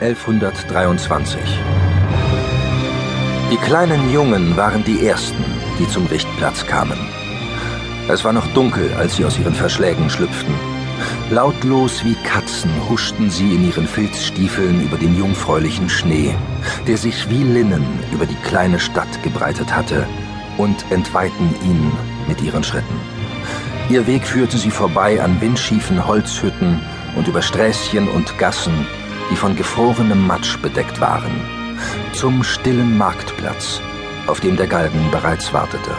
1123. Die kleinen Jungen waren die Ersten, die zum Richtplatz kamen. Es war noch dunkel, als sie aus ihren Verschlägen schlüpften. Lautlos wie Katzen huschten sie in ihren Filzstiefeln über den jungfräulichen Schnee, der sich wie Linnen über die kleine Stadt gebreitet hatte, und entweihten ihn mit ihren Schritten. Ihr Weg führte sie vorbei an windschiefen Holzhütten und über Sträßchen und Gassen, die von gefrorenem Matsch bedeckt waren, zum stillen Marktplatz, auf dem der Galgen bereits wartete.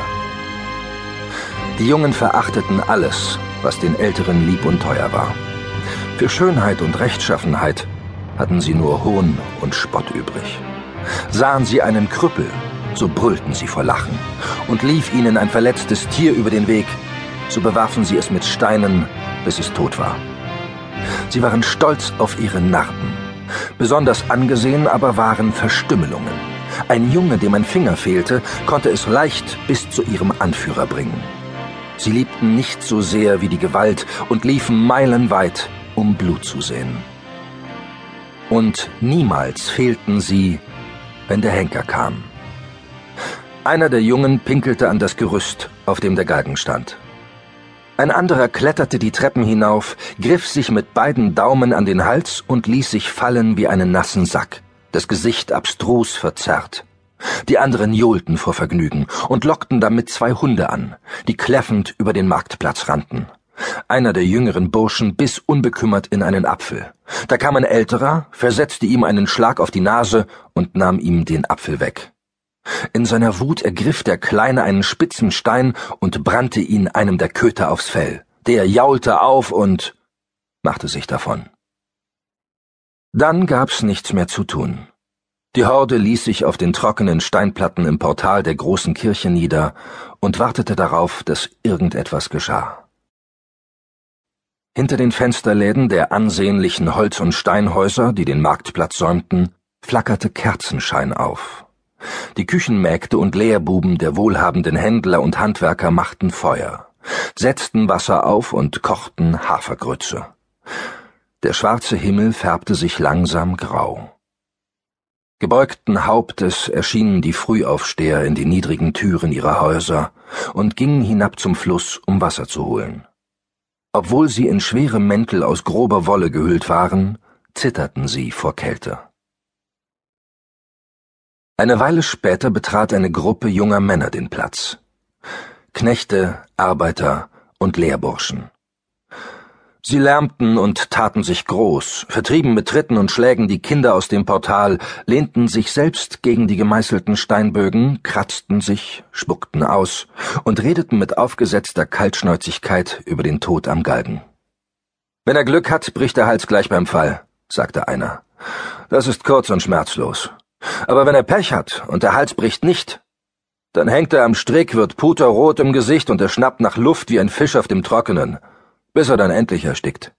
Die Jungen verachteten alles, was den Älteren lieb und teuer war. Für Schönheit und Rechtschaffenheit hatten sie nur Hohn und Spott übrig. Sahen sie einen Krüppel, so brüllten sie vor Lachen, und lief ihnen ein verletztes Tier über den Weg, so bewarfen sie es mit Steinen, bis es tot war. Sie waren stolz auf ihre Narben. Besonders angesehen aber waren Verstümmelungen. Ein Junge, dem ein Finger fehlte, konnte es leicht bis zu ihrem Anführer bringen. Sie liebten nicht so sehr wie die Gewalt und liefen meilenweit, um Blut zu sehen. Und niemals fehlten sie, wenn der Henker kam. Einer der Jungen pinkelte an das Gerüst, auf dem der Galgen stand. Ein anderer kletterte die Treppen hinauf, griff sich mit beiden Daumen an den Hals und ließ sich fallen wie einen nassen Sack, das Gesicht abstrus verzerrt. Die anderen johlten vor Vergnügen und lockten damit zwei Hunde an, die kläffend über den Marktplatz rannten. Einer der jüngeren Burschen biss unbekümmert in einen Apfel. Da kam ein älterer, versetzte ihm einen Schlag auf die Nase und nahm ihm den Apfel weg. In seiner Wut ergriff der Kleine einen spitzen Stein und brannte ihn einem der Köter aufs Fell. Der jaulte auf und machte sich davon. Dann gab's nichts mehr zu tun. Die Horde ließ sich auf den trockenen Steinplatten im Portal der großen Kirche nieder und wartete darauf, dass irgendetwas geschah. Hinter den Fensterläden der ansehnlichen Holz- und Steinhäuser, die den Marktplatz säumten, flackerte Kerzenschein auf. Die Küchenmägde und Lehrbuben der wohlhabenden Händler und Handwerker machten Feuer, setzten Wasser auf und kochten Hafergrütze. Der schwarze Himmel färbte sich langsam grau. Gebeugten Hauptes erschienen die Frühaufsteher in den niedrigen Türen ihrer Häuser und gingen hinab zum Fluss, um Wasser zu holen. Obwohl sie in schwere Mäntel aus grober Wolle gehüllt waren, zitterten sie vor Kälte. Eine Weile später betrat eine Gruppe junger Männer den Platz. Knechte, Arbeiter und Lehrburschen. Sie lärmten und taten sich groß, vertrieben mit Tritten und Schlägen die Kinder aus dem Portal, lehnten sich selbst gegen die gemeißelten Steinbögen, kratzten sich, spuckten aus und redeten mit aufgesetzter Kaltschnäuzigkeit über den Tod am Galgen. Wenn er Glück hat, bricht der Hals gleich beim Fall, sagte einer. Das ist kurz und schmerzlos. Aber wenn er Pech hat und der Hals bricht nicht, dann hängt er am Strick, wird puterrot im Gesicht und er schnappt nach Luft wie ein Fisch auf dem Trockenen, bis er dann endlich erstickt.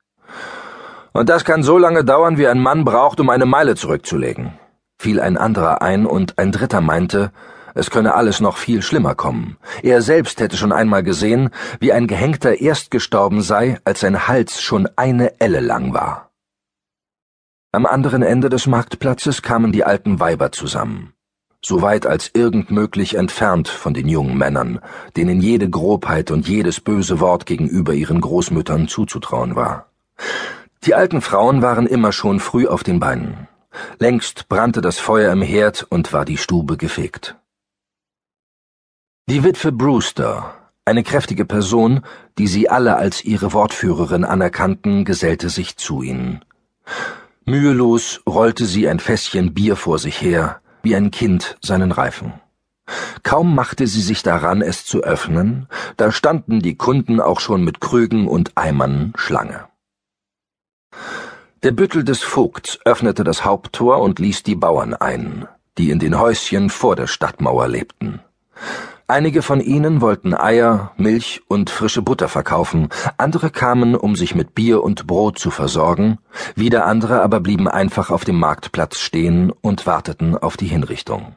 Und das kann so lange dauern, wie ein Mann braucht, um eine Meile zurückzulegen. Fiel ein anderer ein und ein dritter meinte, es könne alles noch viel schlimmer kommen. Er selbst hätte schon einmal gesehen, wie ein Gehängter erst gestorben sei, als sein Hals schon eine Elle lang war. Am anderen Ende des Marktplatzes kamen die alten Weiber zusammen, so weit als irgend möglich entfernt von den jungen Männern, denen jede Grobheit und jedes böse Wort gegenüber ihren Großmüttern zuzutrauen war. Die alten Frauen waren immer schon früh auf den Beinen. Längst brannte das Feuer im Herd und war die Stube gefegt. Die Witwe Brewster, eine kräftige Person, die sie alle als ihre Wortführerin anerkannten, gesellte sich zu ihnen. Mühelos rollte sie ein Fässchen Bier vor sich her, wie ein Kind seinen Reifen. Kaum machte sie sich daran, es zu öffnen, da standen die Kunden auch schon mit Krügen und Eimern Schlange. Der Büttel des Vogts öffnete das Haupttor und ließ die Bauern ein, die in den Häuschen vor der Stadtmauer lebten. Einige von ihnen wollten Eier, Milch und frische Butter verkaufen, andere kamen, um sich mit Bier und Brot zu versorgen, wieder andere aber blieben einfach auf dem Marktplatz stehen und warteten auf die Hinrichtung.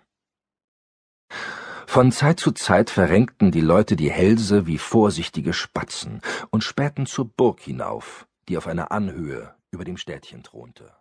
Von Zeit zu Zeit verrenkten die Leute die Hälse wie vorsichtige Spatzen und spähten zur Burg hinauf, die auf einer Anhöhe über dem Städtchen thronte.